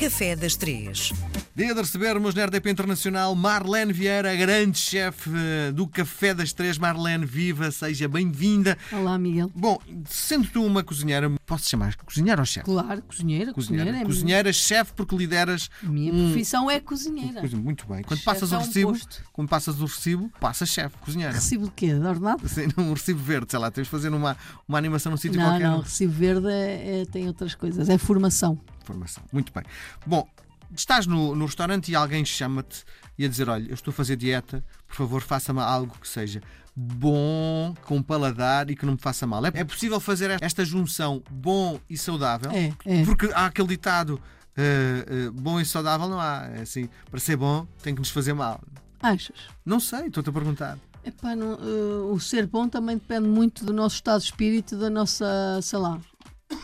Café das Três. Dia de recebermos na RDP Internacional Marlene Vieira, grande chefe eh, do Café das Três. Marlene, viva, seja bem-vinda. Olá, Miguel. Bom, sendo tu uma cozinheira, posso chamar cozinheira ou chefe? Claro, cozinheira. Cozinheira, é cozinheira chefe, porque lideras. Minha um- profissão é cozinheira. Muito bem. Quando Chefe passas o é um recibo, posto. quando passas o recibo, passas chefe, cozinheira. Recibo de quê? De ordenado? Assim, um recibo verde, sei lá, tens de fazer uma, uma animação num sítio Não, qualquer. não, recibo verde é- é- tem outras coisas. É formação. Informação. Muito bem. Bom, estás no, no restaurante e alguém chama-te e a dizer: Olha, eu estou a fazer dieta, por favor, faça-me algo que seja bom, com paladar e que não me faça mal. É, é possível fazer esta junção bom e saudável? É, é. Porque há aquele ditado. eh, eh, bom e saudável não há. É assim, para ser bom tem que nos fazer mal. Achas? Não sei, estou-te a perguntar. Epá, não, eh, o ser bom também depende muito do nosso estado de espírito, da nossa, sei lá.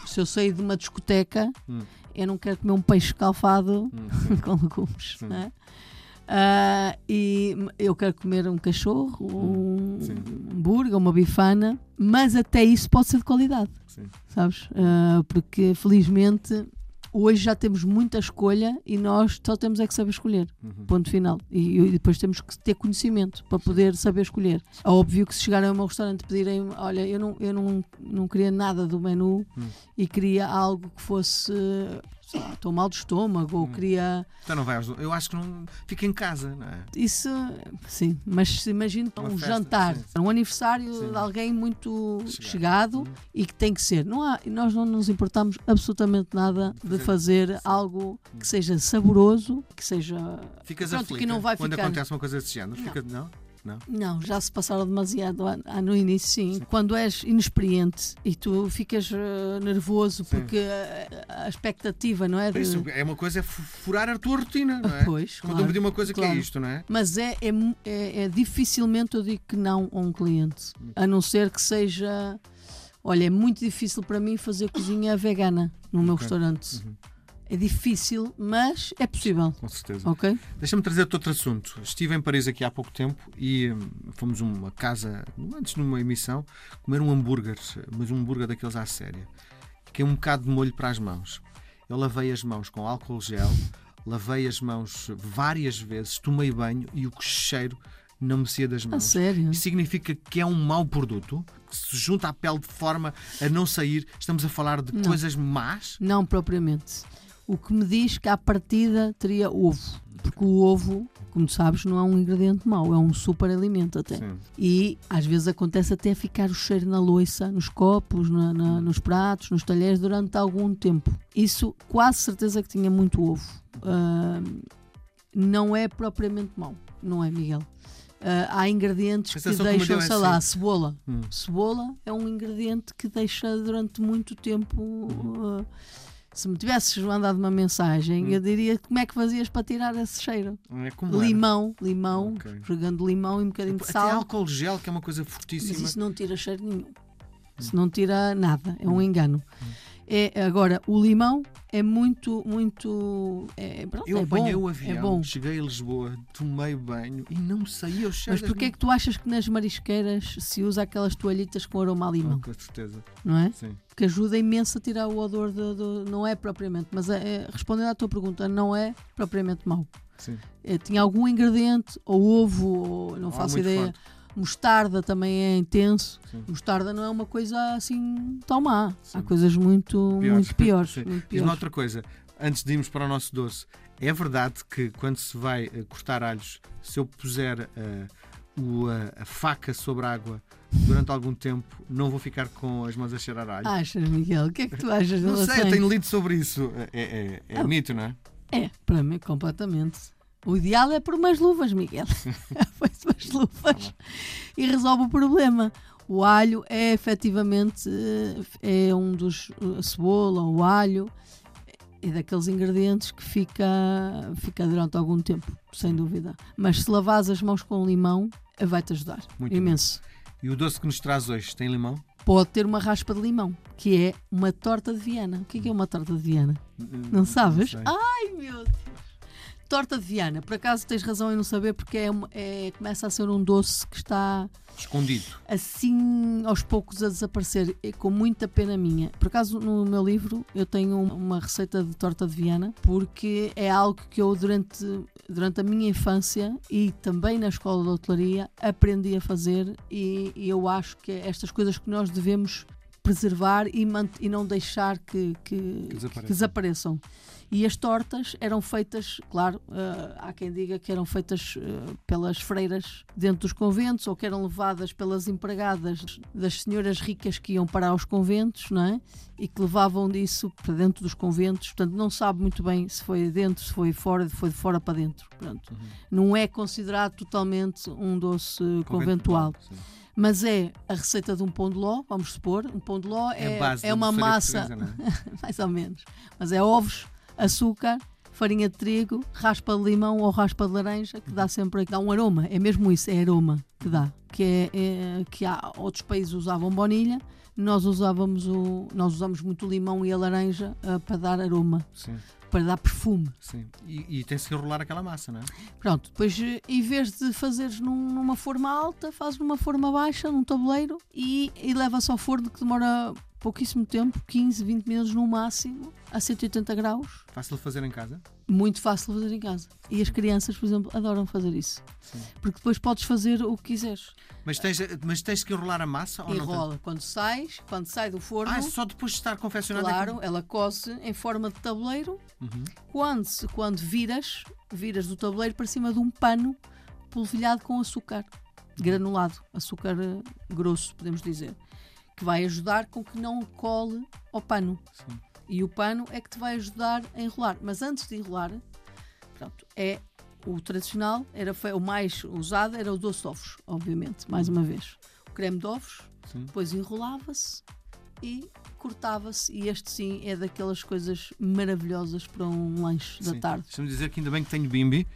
Se eu sair de uma discoteca, Hum. Eu não quero comer um peixe escalfado com legumes. Sim. não é? Ah, e eu quero comer um cachorro, um Sim. hambúrguer, uma bifana, mas até isso pode ser de qualidade. Sim. sabes? Ah, porque felizmente hoje já temos muita escolha e nós só temos é que saber escolher. Uhum. Ponto final. E, e depois temos que ter conhecimento para poder saber escolher. É óbvio que se chegarem ao meu restaurante e pedirem, olha, eu não, eu não, não queria nada do menu Hum. e queria algo que fosse. Sei lá, Estou mal de estômago, Hum. ou queria. Então não vai aos... Eu acho que não. Fica em casa, não é? Isso, sim, mas se imagina Uma um festa, jantar, sim, um aniversário Sim. de alguém muito Chegado. chegado, Uhum. e que tem que ser. Não há, nós não nos importamos absolutamente nada de fazer algo que seja saboroso, que seja. Ficas Pronto, aflita que não vai quando ficar- acontece uma coisa desse género. Não. Fica... Não? Não? Não, já se passaram demasiado há- no início, sim. Quando és inexperiente e tu ficas eh, nervoso Sim. porque a, expectativa, não é? de- Isso é uma coisa é fu- furar a tua rotina, não é? Pois, Quando claro, eu pedi uma coisa que é claro. isto, não é? Mas é, é, é- é dificilmente eu digo que não a um cliente. A não ser que seja. Olha, é muito difícil para mim fazer cozinha vegana no meu restaurante. Uhum. É difícil, mas é possível. Com certeza. Ok? Deixa-me trazer-te outro assunto. Estive em Paris aqui há pouco tempo e hum, fomos a uma casa, antes numa emissão, comer um hambúrguer, mas um hambúrguer daqueles à séria. Que é um bocado de molho para as mãos. Eu lavei as mãos com álcool gel, lavei as mãos várias vezes, tomei banho e o cheiro não me saía das A mãos. sério. Isso significa que é um mau produto que se junta à pele de forma a não sair. Estamos a falar de Não. coisas más. Não propriamente. O que me diz que à partida teria ovo. Porque o ovo, como sabes, não é um ingrediente mau, é um super alimento até. Sim. E às vezes acontece até ficar o cheiro na louça, nos copos, na- na- nos pratos, nos talheres durante algum tempo. Isso quase certeza que tinha muito ovo. Ah, não é propriamente mau, não é, Miguel? Ah, há ingredientes que me deixam, é sei lá, assim. cebola. Hum. Cebola é um ingrediente que deixa durante muito tempo. Uhum. Se me tivesses mandado uma mensagem, Hum. eu diria como é que fazias para tirar esse cheiro. É como era. Limão, limão, Ok. jogando limão e um bocadinho de Até sal. álcool gel, que é uma coisa Mas fortíssima. isso não tira cheiro nenhum. Hum. Isso não tira nada, é um engano. É, agora, o limão é muito, muito. É, pronto, Eu é apanhei bom, o avião, É bom. cheguei a Lisboa, tomei banho e não me saía o cheiro. Mas porquê é que tu achas que nas marisqueiras se usa aquelas toalhitas com aroma a limão? Com certeza, Não é? sim. Porque ajuda imenso a tirar o odor do. do- não é propriamente, mas é, é- respondendo à tua pergunta, não é propriamente mau. sim. É, tinha algum ingrediente, ou ovo, ou não Ah, faço ideia. forte. Mostarda também é intenso. Sim. Mostarda não é uma coisa assim tão má. Sim. Há coisas muito Piores. muito piores. Muito piores. outra coisa, antes de irmos para o nosso doce, é verdade que quando se vai eh, cortar alhos, se eu puser eh, o, eh, a faca sobre a água durante algum tempo, não vou ficar com as mãos a cheirar a alho? Achas, Miguel? O que é que tu achas? não sei, eu tenho lido sobre isso. É, é, é Ah. mito, não é? É, para mim, completamente. O ideal é por umas luvas, Miguel. Põe-se umas luvas e resolve o problema. O alho é efetivamente eh, é um dos. A cebola, o alho, é daqueles ingredientes que fica, fica durante algum tempo, sem dúvida. Mas se lavares as mãos com limão, eh, vai-te ajudar Muito imenso. E o doce que nos traz hoje tem limão? Pode ter uma raspa de limão, que é uma torta de Viana. O que é, que é uma torta de Viana? Não sabes? sei. Ai meu Deus! Torta de Viana, por acaso tens razão em não saber, porque é, é- começa a ser um doce que está Escondido. assim aos poucos a desaparecer, e com muita pena minha. Por acaso, no meu livro, eu tenho um- uma receita de torta de Viana, porque é algo que eu, durante, durante a minha infância e também na escola de hotelaria, aprendi a fazer, e, e eu acho que é estas coisas que nós devemos preservar e, e não deixar que, que- desapareçam. que desapareçam. E as tortas eram feitas, claro, eh, há quem diga que eram feitas eh, pelas freiras dentro dos conventos ou que eram levadas pelas empregadas das senhoras ricas que iam para os conventos, não é? E que levavam disso para dentro dos conventos. Portanto, não sabe muito bem se foi dentro, se foi fora, se foi de fora para dentro. Pronto. Uhum. Não é considerado totalmente um doce conventual. Sim. Mas é a receita de um pão de ló, vamos supor. Um pão de ló É, é, é uma massa, é? mais ou menos. Mas é ovos, açúcar, farinha de trigo, raspa de limão ou raspa de laranja, que dá sempre dá um aroma. É mesmo isso, é aroma que dá. Que, é, é- que há outros países usavam baunilha, nós usávamos o, nós usamos muito o limão e a laranja ah, para dar aroma, Sim, para dar perfume. sim. E, e tem-se que enrolar aquela massa, não é? Pronto, depois em vez de fazeres num- numa forma alta, fazes numa forma baixa, num tabuleiro e, e leva-se ao forno que demora pouquíssimo tempo, 15, 20 minutos no máximo, a 180 graus. Fácil de fazer em casa? Muito fácil de fazer em casa. E as crianças, por exemplo, adoram fazer isso. Sim. Porque depois podes fazer o que quiseres. Mas tens, mas tens que enrolar a massa ou não? Enrola. Quando sais, quando sai do forno, Ah, é só depois de estar confeccionado? é claro, ela coce em forma de tabuleiro. Uhum. Quando, quando viras, viras do tabuleiro para cima de um pano polvilhado com açúcar granulado, açúcar eh, grosso, podemos dizer, que vai ajudar com que não cole ao pano. Sim. E o pano é que te vai ajudar a enrolar. Mas antes de enrolar, pronto, é o tradicional, era o mais usado era o doce de ovos, obviamente, mais uma vez. O creme de ovos, Sim. depois enrolava-se e cortava-se. E este sim é daquelas coisas maravilhosas para um lanche da Sim. tarde. Deixa-me dizer que ainda bem que tenho bimbi,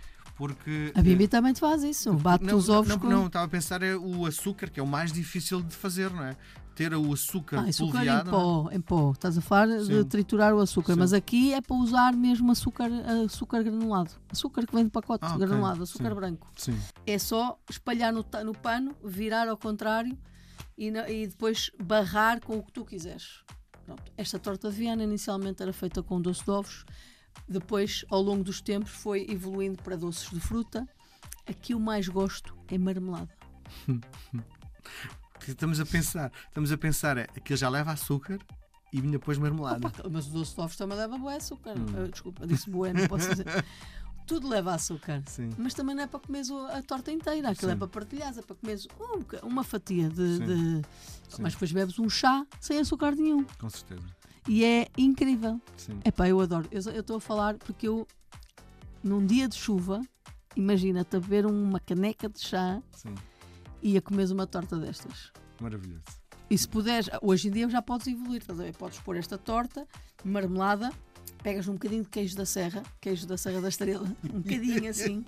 porque... A Bibi também te faz isso, bate não, os ovos não, com... não, estava a pensar é o açúcar, que é o mais difícil de fazer, não é? Ter o açúcar Ah, açúcar em é? pó, em pó. Estás a falar de Sim. triturar o açúcar, Sim. mas aqui é para usar mesmo açúcar, açúcar granulado. Açúcar que vem de pacote Ah, granulado, açúcar Sim. branco. Sim. É só espalhar no, no pano, virar ao contrário e, na- e depois barrar com o que tu quiseres. Pronto. Esta torta de Viana inicialmente era feita com doce de ovos, depois, ao longo dos tempos, foi evoluindo para doces de fruta. Aqui o mais gosto é marmelada. Estamos a pensar, estamos a pensar é que já leva açúcar e vinha depois marmelada. Opa, mas o doce de ovos também leva bué açúcar. Hum. Desculpa, disse bué, não posso dizer. Tudo leva açúcar. Sim. Mas também não é para comeres o- a torta inteira, aquilo Sim. é para partilhares, é para comeres um uma fatia de. De-. Mas depois bebes um chá sem açúcar nenhum. Com certeza. E é incrível. Sim. Epá, eu adoro. Eu estou a falar porque eu, num dia de chuva, imagina-te a beber uma caneca de chá Sim. e a comeres uma torta destas. Maravilhoso. E se puderes, hoje em dia já podes evoluir, estás a ver? Podes pôr esta torta, marmelada, pegas um bocadinho de queijo da serra, queijo da Serra da Estrela, um bocadinho assim,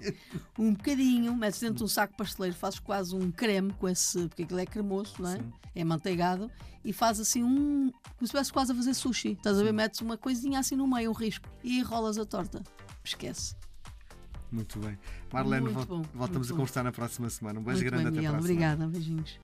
um bocadinho, metes dentro de um saco pasteleiro, fazes quase um creme com esse, porque aquilo é cremoso, não é? Sim. É manteigado, e fazes assim um, como se estivesse quase a fazer sushi, estás a ver? Metes uma coisinha assim no meio, um risco, e enrolas a torta. Esquece. Muito bem. Marlene, Muito vol- bom, voltamos a bom. conversar na próxima semana. Um beijo Muito grande bem, até a semana. Obrigada, beijinhos.